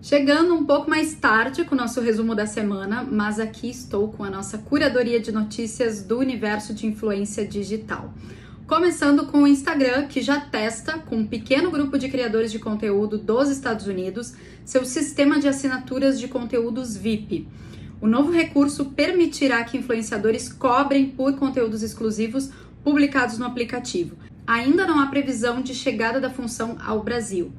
Chegando um pouco mais tarde com o nosso resumo da semana, mas aqui estou com a nossa curadoria de notícias do universo de influência digital. Começando com o Instagram, que já testa, com um pequeno grupo de criadores de conteúdo dos Estados Unidos, seu sistema de assinaturas de conteúdos VIP. O novo recurso permitirá que influenciadores cobrem por conteúdos exclusivos publicados no aplicativo. Ainda não há previsão de chegada da função ao Brasil.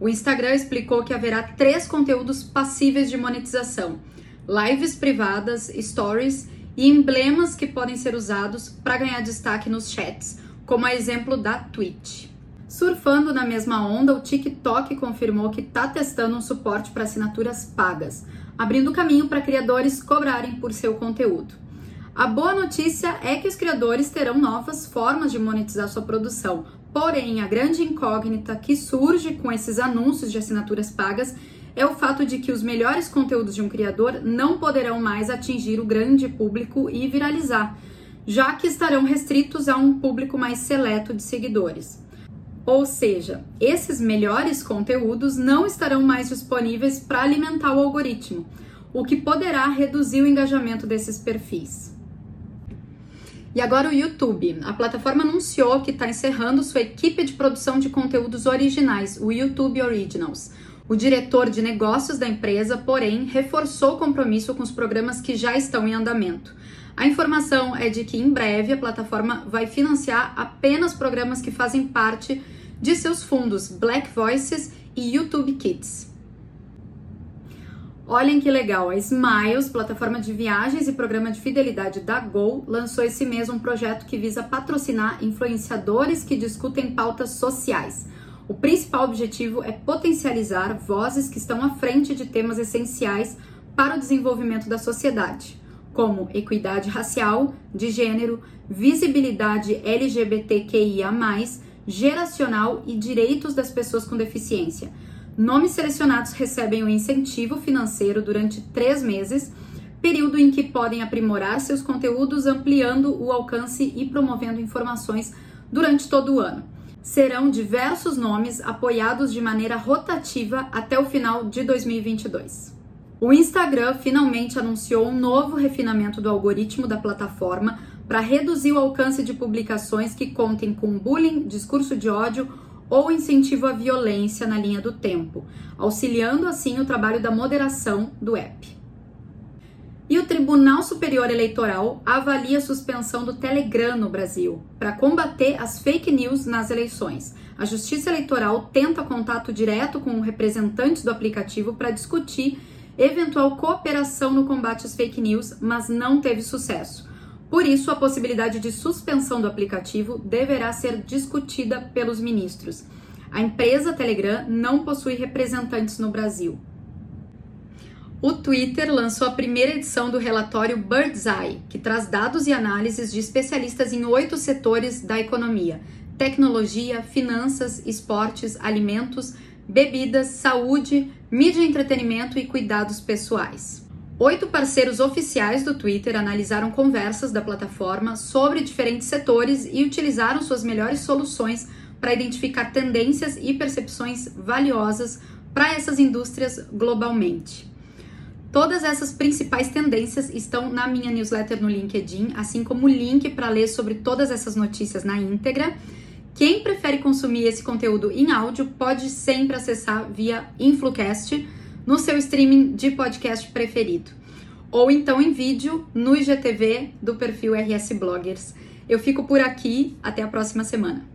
O Instagram explicou que haverá três conteúdos passíveis de monetização: lives privadas, stories e emblemas que podem ser usados para ganhar destaque nos chats, como a exemplo da Twitch. Surfando na mesma onda, o TikTok confirmou que está testando um suporte para assinaturas pagas, abrindo caminho para criadores cobrarem por seu conteúdo. A boa notícia é que os criadores terão novas formas de monetizar sua produção, Porém, a grande incógnita que surge com esses anúncios de assinaturas pagas é o fato de que os melhores conteúdos de um criador não poderão mais atingir o grande público e viralizar, já que estarão restritos a um público mais seleto de seguidores. Ou seja, esses melhores conteúdos não estarão mais disponíveis para alimentar o algoritmo, o que poderá reduzir o engajamento desses perfis. E agora o YouTube. A plataforma anunciou que está encerrando sua equipe de produção de conteúdos originais, o YouTube Originals. O diretor de negócios da empresa, porém, reforçou o compromisso com os programas que já estão em andamento. A informação é de que em breve a plataforma vai financiar apenas programas que fazem parte de seus fundos Black Voices e YouTube Kids. Olhem que legal, a Smiles, plataforma de viagens e programa de fidelidade da Gol, lançou esse mês um projeto que visa patrocinar influenciadores que discutem pautas sociais. O principal objetivo é potencializar vozes que estão à frente de temas essenciais para o desenvolvimento da sociedade, como equidade racial, de gênero, visibilidade LGBTQIA, geracional e direitos das pessoas com deficiência Nomes selecionados recebem um incentivo financeiro durante três meses, período em que podem aprimorar seus conteúdos, ampliando o alcance e promovendo informações durante todo o ano. Serão diversos nomes apoiados de maneira rotativa até o final de 2022. O Instagram finalmente anunciou um novo refinamento do algoritmo da plataforma para reduzir o alcance de publicações que contem com bullying, discurso de ódio ou incentivo à violência na linha do tempo, auxiliando assim o trabalho da moderação do app. E o Tribunal Superior Eleitoral avalia a suspensão do Telegram no Brasil para combater as fake news nas eleições. A Justiça Eleitoral tenta contato direto com representantes do aplicativo para discutir eventual cooperação no combate às fake news, mas não teve sucesso. Por isso, a possibilidade de suspensão do aplicativo deverá ser discutida pelos ministros. A empresa Telegram não possui representantes no Brasil. O Twitter lançou a primeira edição do relatório Bird's Eye, que traz dados e análises de especialistas em oito setores da economia: tecnologia, finanças, esportes, alimentos, bebidas, saúde, mídia e entretenimento e cuidados pessoais. Oito parceiros oficiais do Twitter analisaram conversas da plataforma sobre diferentes setores e utilizaram suas melhores soluções para identificar tendências e percepções valiosas para essas indústrias globalmente. Todas essas principais tendências estão na minha newsletter no LinkedIn, assim como o link para ler sobre todas essas notícias na íntegra. Quem prefere consumir esse conteúdo em áudio pode sempre acessar via Influcast no seu streaming de podcast preferido. Ou então em vídeo no IGTV do perfil RS Bloggers. Eu fico por aqui, até a próxima semana.